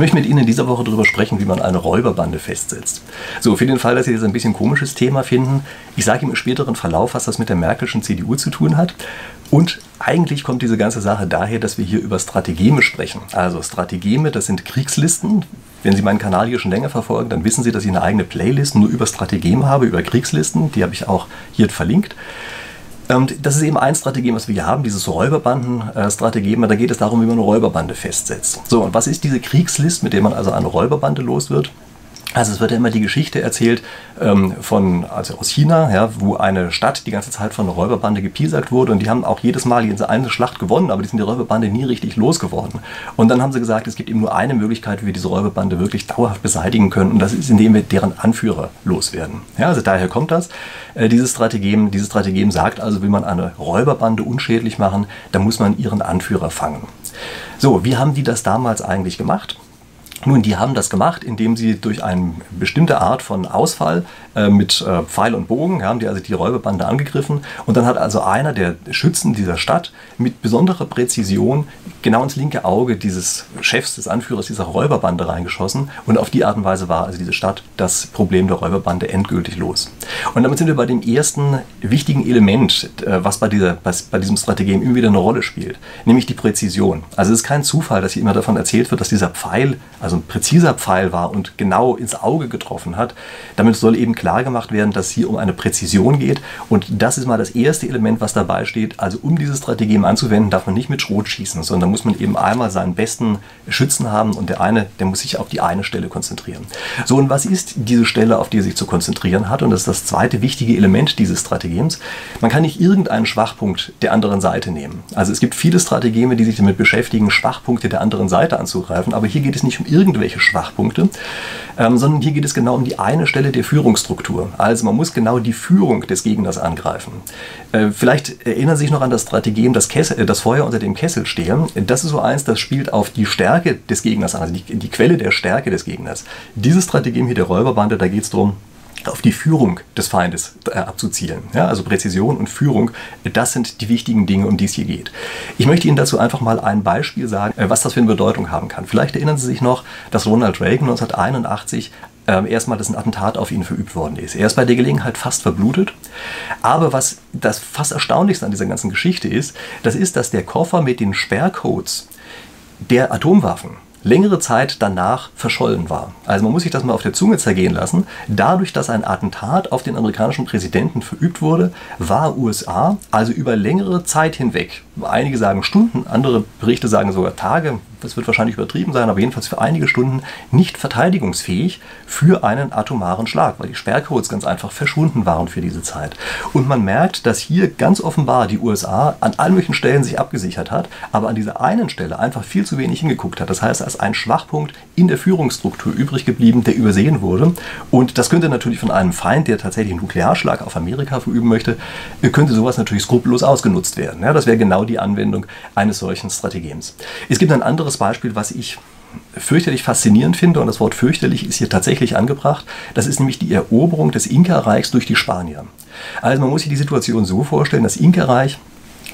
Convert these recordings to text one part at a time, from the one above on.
möchte mit Ihnen in dieser Woche darüber sprechen, wie man eine Räuberbande festsetzt. So, für den Fall, dass Sie jetzt ein bisschen komisches Thema finden, ich sage im späteren Verlauf, was das mit der Merkelschen CDU zu tun hat. Und eigentlich kommt diese ganze Sache daher, dass wir hier über Strategeme sprechen. Also Strategeme, das sind Kriegslisten. Wenn Sie meinen Kanal hier schon länger verfolgen, dann wissen Sie, dass ich eine eigene Playlist nur über Strategeme habe, über Kriegslisten. Die habe ich auch hier verlinkt. Und das ist eben ein Strategem, was wir hier haben, dieses Räuberbanden-Strategem. Da geht es darum, wie man eine Räuberbande festsetzt. So, und was ist diese Kriegslist, mit der man also eine Räuberbande los wird? Also es wird ja immer die Geschichte erzählt ähm, von, also aus China, ja, wo eine Stadt die ganze Zeit von einer Räuberbande gepiesackt wurde und die haben auch jedes Mal jede eine Schlacht gewonnen, aber die sind die Räuberbande nie richtig losgeworden. Und dann haben sie gesagt, es gibt eben nur eine Möglichkeit, wie wir diese Räuberbande wirklich dauerhaft beseitigen können und das ist, indem wir deren Anführer loswerden. Ja, also daher kommt das. Äh, dieses Strategem, dieses Strategem sagt also, will man eine Räuberbande unschädlich machen, dann muss man ihren Anführer fangen. So, wie haben die das damals eigentlich gemacht? Nun, die haben das gemacht, indem sie durch eine bestimmte Art von Ausfall äh, mit äh, Pfeil und Bogen, haben die also die Räuberbande angegriffen und dann hat also einer der Schützen dieser Stadt mit besonderer Präzision genau ins linke Auge dieses Chefs, des Anführers dieser Räuberbande reingeschossen und auf die Art und Weise war also diese Stadt das Problem der Räuberbande endgültig los. Und damit sind wir bei dem ersten wichtigen Element, äh, was bei, dieser, was bei diesem Strategem immer wieder eine Rolle spielt, nämlich die Präzision. Also es ist kein Zufall, dass hier immer davon erzählt wird, dass dieser Pfeil, also also ein präziser Pfeil war und genau ins Auge getroffen hat. Damit soll eben klar gemacht werden, dass es hier um eine Präzision geht. Und das ist mal das erste Element, was dabei steht. Also um dieses Strategem anzuwenden, darf man nicht mit Schrot schießen, sondern muss man eben einmal seinen besten Schützen haben und der eine, der muss sich auf die eine Stelle konzentrieren. So, und was ist diese Stelle, auf die er sich zu konzentrieren hat? Und das ist das zweite wichtige Element dieses Strategems. Man kann nicht irgendeinen Schwachpunkt der anderen Seite nehmen. Also es gibt viele Strategeme, die sich damit beschäftigen, Schwachpunkte der anderen Seite anzugreifen, aber hier geht es nicht um irgendeinen irgendwelche Schwachpunkte, ähm, sondern hier geht es genau um die eine Stelle der Führungsstruktur. Also man muss genau die Führung des Gegners angreifen. Äh, vielleicht erinnern Sie sich noch an das Strategem, das, Kessel, äh, das Feuer unter dem Kessel stehen. Das ist so eins, das spielt auf die Stärke des Gegners an, also die, die Quelle der Stärke des Gegners. Dieses Strategem hier der Räuberbande, da geht es darum, auf die Führung des Feindes äh, abzuzielen. Ja, also Präzision und Führung, das sind die wichtigen Dinge, um die es hier geht. Ich möchte Ihnen dazu einfach mal ein Beispiel sagen, äh, was das für eine Bedeutung haben kann. Vielleicht erinnern Sie sich noch, dass Ronald Reagan 1981 äh, erstmal das ein Attentat auf ihn verübt worden ist. Er ist bei der Gelegenheit fast verblutet. Aber was das fast Erstaunlichste an dieser ganzen Geschichte ist, das ist, dass der Koffer mit den Sperrcodes der Atomwaffen, längere Zeit danach verschollen war. Also man muss sich das mal auf der Zunge zergehen lassen. Dadurch, dass ein Attentat auf den amerikanischen Präsidenten verübt wurde, war USA also über längere Zeit hinweg, einige sagen Stunden, andere Berichte sagen sogar Tage, das wird wahrscheinlich übertrieben sein, aber jedenfalls für einige Stunden nicht verteidigungsfähig für einen atomaren Schlag, weil die Sperrcodes ganz einfach verschwunden waren für diese Zeit. Und man merkt, dass hier ganz offenbar die USA an allen möglichen Stellen sich abgesichert hat, aber an dieser einen Stelle einfach viel zu wenig hingeguckt hat. Das heißt, als ein Schwachpunkt in der Führungsstruktur übrig geblieben, der übersehen wurde. Und das könnte natürlich von einem Feind, der tatsächlich einen Nuklearschlag auf Amerika verüben möchte, könnte sowas natürlich skrupellos ausgenutzt werden. Ja, das wäre genau die Anwendung eines solchen Strategems. Es gibt ein anderes Beispiel, was ich fürchterlich faszinierend finde, und das Wort fürchterlich ist hier tatsächlich angebracht, das ist nämlich die Eroberung des Inka-Reichs durch die Spanier. Also man muss sich die Situation so vorstellen, das Inka-Reich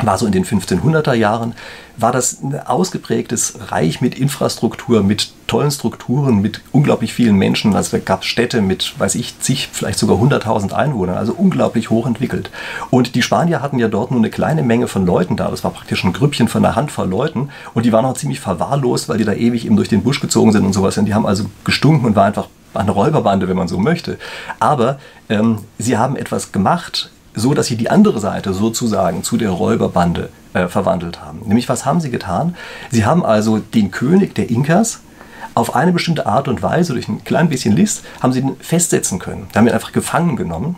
war so in den 1500er Jahren, war das ein ausgeprägtes Reich mit Infrastruktur, mit tollen Strukturen, mit unglaublich vielen Menschen. Also gab es Städte mit, weiß ich, zig, vielleicht sogar 100.000 Einwohnern, also unglaublich hoch entwickelt. Und die Spanier hatten ja dort nur eine kleine Menge von Leuten da. Das war praktisch ein Grüppchen von einer Handvoll Leuten. Und die waren auch ziemlich verwahrlost, weil die da ewig eben durch den Busch gezogen sind und sowas. Und die haben also gestunken und war einfach eine Räuberbande, wenn man so möchte. Aber ähm, sie haben etwas gemacht, so dass sie die andere Seite sozusagen zu der Räuberbande äh, verwandelt haben. Nämlich was haben sie getan? Sie haben also den König der Inkas auf eine bestimmte Art und Weise, durch ein klein bisschen List, haben sie ihn festsetzen können. Da haben ihn einfach gefangen genommen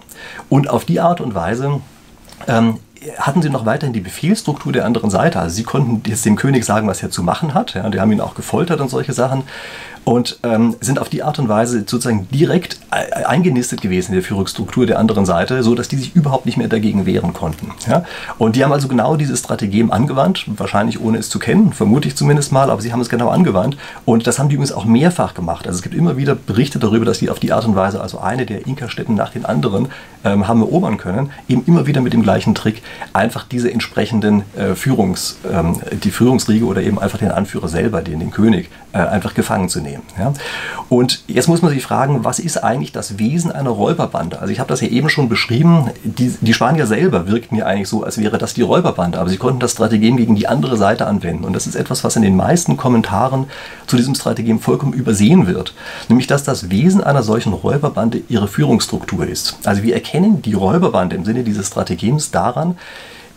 und auf die Art und Weise ähm, hatten sie noch weiterhin die Befehlsstruktur der anderen Seite. Also sie konnten jetzt dem König sagen, was er zu machen hat. Ja, die haben ihn auch gefoltert und solche Sachen und ähm, sind auf die Art und Weise sozusagen direkt eingenistet gewesen in der Führungsstruktur der anderen Seite, so dass die sich überhaupt nicht mehr dagegen wehren konnten. Ja? Und die haben also genau dieses Strategem angewandt, wahrscheinlich ohne es zu kennen, vermute ich zumindest mal, aber sie haben es genau angewandt und das haben die übrigens auch mehrfach gemacht. Also es gibt immer wieder Berichte darüber, dass die auf die Art und Weise also eine der Inka-Städten nach den anderen ähm, haben erobern können, eben immer wieder mit dem gleichen Trick, einfach diese entsprechenden äh, Führungs, ähm, die Führungsriege oder eben einfach den Anführer selber, den, den König, äh, einfach gefangen zu nehmen. Ja? Und jetzt muss man sich fragen, was ist eigentlich das Wesen einer Räuberbande? Also ich habe das ja eben schon beschrieben, die, die Spanier selber wirkten ja eigentlich so, als wäre das die Räuberbande, aber sie konnten das Strategem gegen die andere Seite anwenden. Und das ist etwas, was in den meisten Kommentaren zu diesem Strategem vollkommen übersehen wird. Nämlich, dass das Wesen einer solchen Räuberbande ihre Führungsstruktur ist. Also wir erkennen die Räuberbande im Sinne dieses Strategems daran,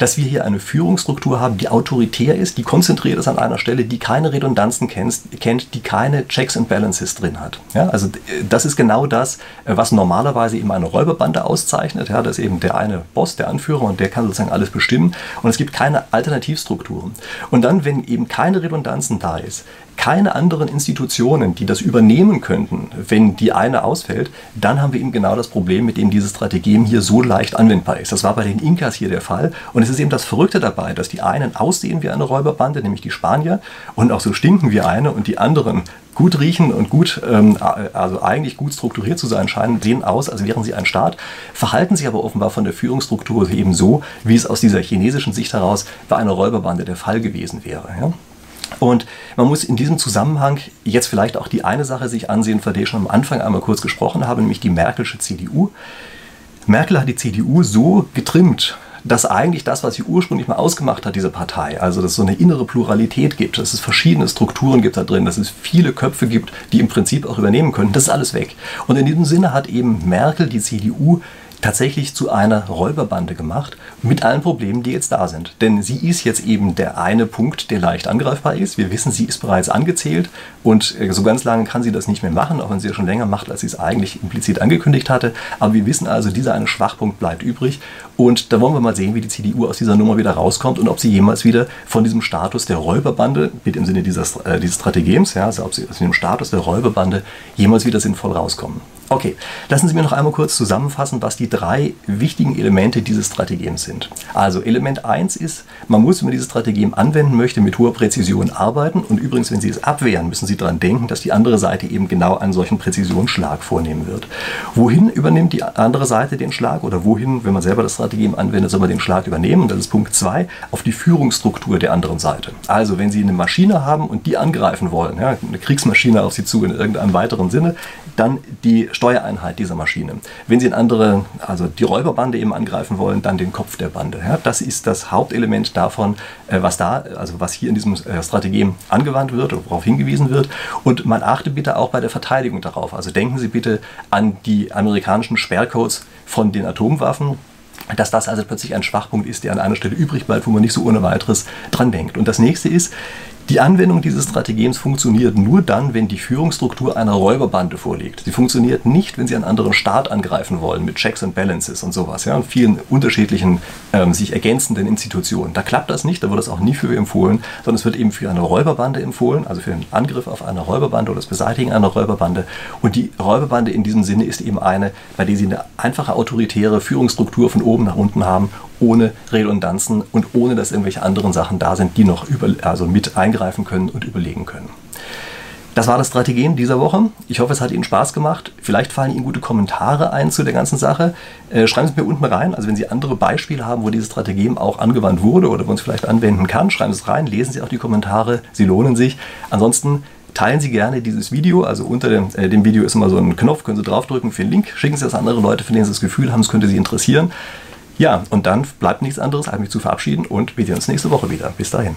dass wir hier eine Führungsstruktur haben, die autoritär ist, die konzentriert ist an einer Stelle, die keine Redundanzen kennt, die keine Checks and Balances drin hat. Ja, also das ist genau das, äh, was normalerweise eben eine Räuberbande auszeichnet. Ja, das ist eben der eine Boss, der Anführer und der kann sozusagen alles bestimmen und es gibt keine Alternativstrukturen. Und dann, wenn eben keine Redundanzen da ist, keine anderen Institutionen, die das übernehmen könnten, wenn die eine ausfällt, dann haben wir eben genau das Problem, mit dem dieses Strategem hier so leicht anwendbar ist. Das war bei den Inkas hier der Fall. Und es ist eben das Verrückte dabei, dass die einen aussehen wie eine Räuberbande, nämlich die Spanier, und auch so stinken wie eine, und die anderen gut riechen und gut, ähm, also eigentlich gut strukturiert zu sein scheinen, sehen aus, als wären sie ein Staat, verhalten sich aber offenbar von der Führungsstruktur eben so, wie es aus dieser chinesischen Sicht heraus bei einer Räuberbande der Fall gewesen wäre. Ja? Und man muss in diesem Zusammenhang jetzt vielleicht auch die eine Sache sich ansehen, von der ich schon am Anfang einmal kurz gesprochen habe, nämlich die Merkelsche CDU. Merkel hat die CDU so getrimmt, dass eigentlich das, was sie ursprünglich mal ausgemacht hat, diese Partei, also dass es so eine innere Pluralität gibt, dass es verschiedene Strukturen gibt da drin, dass es viele Köpfe gibt, die im Prinzip auch übernehmen können, das ist alles weg. Und in diesem Sinne hat eben Merkel die CDU tatsächlich zu einer Räuberbande gemacht, mit allen Problemen, die jetzt da sind. Denn sie ist jetzt eben der eine Punkt, der leicht angreifbar ist. Wir wissen, sie ist bereits angezählt und äh, so ganz lange kann sie das nicht mehr machen, auch wenn sie es schon länger macht, als sie es eigentlich implizit angekündigt hatte. Aber wir wissen also, dieser eine Schwachpunkt bleibt übrig. Und da wollen wir mal sehen, wie die CDU aus dieser Nummer wieder rauskommt und ob sie jemals wieder von diesem Status der Räuberbande, mit im Sinne dieses, äh, dieses Strategems, ja, also ob sie aus dem Status der Räuberbande jemals wieder sinnvoll rauskommen. Okay, lassen Sie mir noch einmal kurz zusammenfassen, was die drei wichtigen Elemente dieses Strategems sind. Also Element 1 ist, man muss, wenn man dieses Strategem anwenden möchte, mit hoher Präzision arbeiten. Und übrigens, wenn Sie es abwehren, müssen Sie daran denken, dass die andere Seite eben genau einen solchen Präzisionsschlag vornehmen wird. Wohin übernimmt die andere Seite den Schlag oder wohin, wenn man selber das Strategem anwendet, soll man den Schlag übernehmen? Und das ist Punkt 2, auf die Führungsstruktur der anderen Seite. Also wenn Sie eine Maschine haben und die angreifen wollen, ja, eine Kriegsmaschine auf Sie zu in irgendeinem weiteren Sinne, dann die Steuereinheit dieser Maschine. Wenn Sie in andere, also die Räuberbande eben angreifen wollen, dann den Kopf der Bande. Ja, das ist das Hauptelement davon, äh, was da, also was hier in diesem äh, Strategem angewandt wird oder worauf hingewiesen wird. Und man achte bitte auch bei der Verteidigung darauf. Also denken Sie bitte an die amerikanischen Sperrcodes von den Atomwaffen dass das also plötzlich ein Schwachpunkt ist, der an einer Stelle übrig bleibt, wo man nicht so ohne weiteres dran denkt. Und das nächste ist, die Anwendung dieses Strategems funktioniert nur dann, wenn die Führungsstruktur einer Räuberbande vorliegt. Sie funktioniert nicht, wenn Sie einen anderen Staat angreifen wollen mit Checks and Balances und sowas, ja, und vielen unterschiedlichen ähm, sich ergänzenden Institutionen. Da klappt das nicht, da wird es auch nie für empfohlen, sondern es wird eben für eine Räuberbande empfohlen, also für den Angriff auf eine Räuberbande oder das Beseitigen einer Räuberbande. Und die Räuberbande in diesem Sinne ist eben eine, bei der Sie eine einfache autoritäre Führungsstruktur von oben nach unten haben ohne Redundanzen und ohne dass irgendwelche anderen Sachen da sind, die noch über, also mit eingreifen können und überlegen können. Das war das Strategem dieser Woche. Ich hoffe, es hat Ihnen Spaß gemacht. Vielleicht fallen Ihnen gute Kommentare ein zu der ganzen Sache. Äh, schreiben Sie mir unten rein. Also wenn Sie andere Beispiele haben, wo dieses Strategem auch angewandt wurde oder wo man es vielleicht anwenden kann, schreiben Sie es rein. Lesen Sie auch die Kommentare. Sie lohnen sich. Ansonsten teilen Sie gerne dieses Video. Also unter dem, äh, dem Video ist immer so ein Knopf, können Sie draufdrücken für den Link. Schicken Sie das an andere Leute, von denen Sie das Gefühl haben, es könnte Sie interessieren. Ja, und dann bleibt nichts anderes, als mich zu verabschieden und wir sehen uns nächste Woche wieder. Bis dahin.